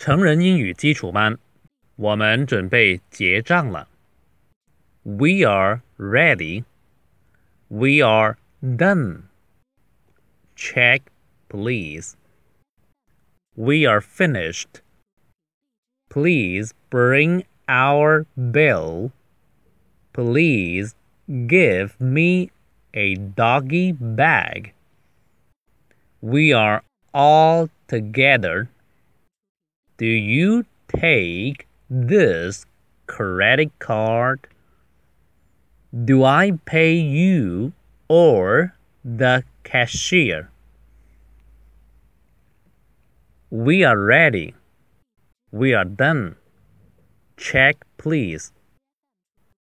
成人英语基础班，我们准备结账了。We are ready. We are done. Check, please. We are finished. Please bring our bill. Please give me a doggy bag. We are all together. Do you take this credit card? Do I pay you or the cashier? We are ready. We are done. Check, please.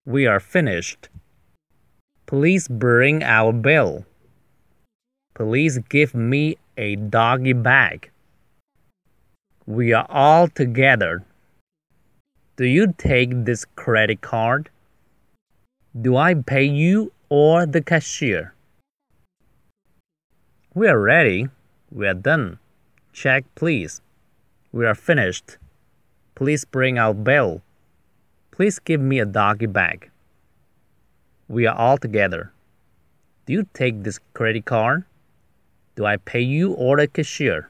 We are finished. Please bring our bill. Please give me a doggy bag. We are all together. Do you take this credit card? Do I pay you or the cashier? We are ready. We are done. Check, please. We are finished. Please bring our bill. Please give me a doggy bag. We are all together. Do you take this credit card? Do I pay you or the cashier?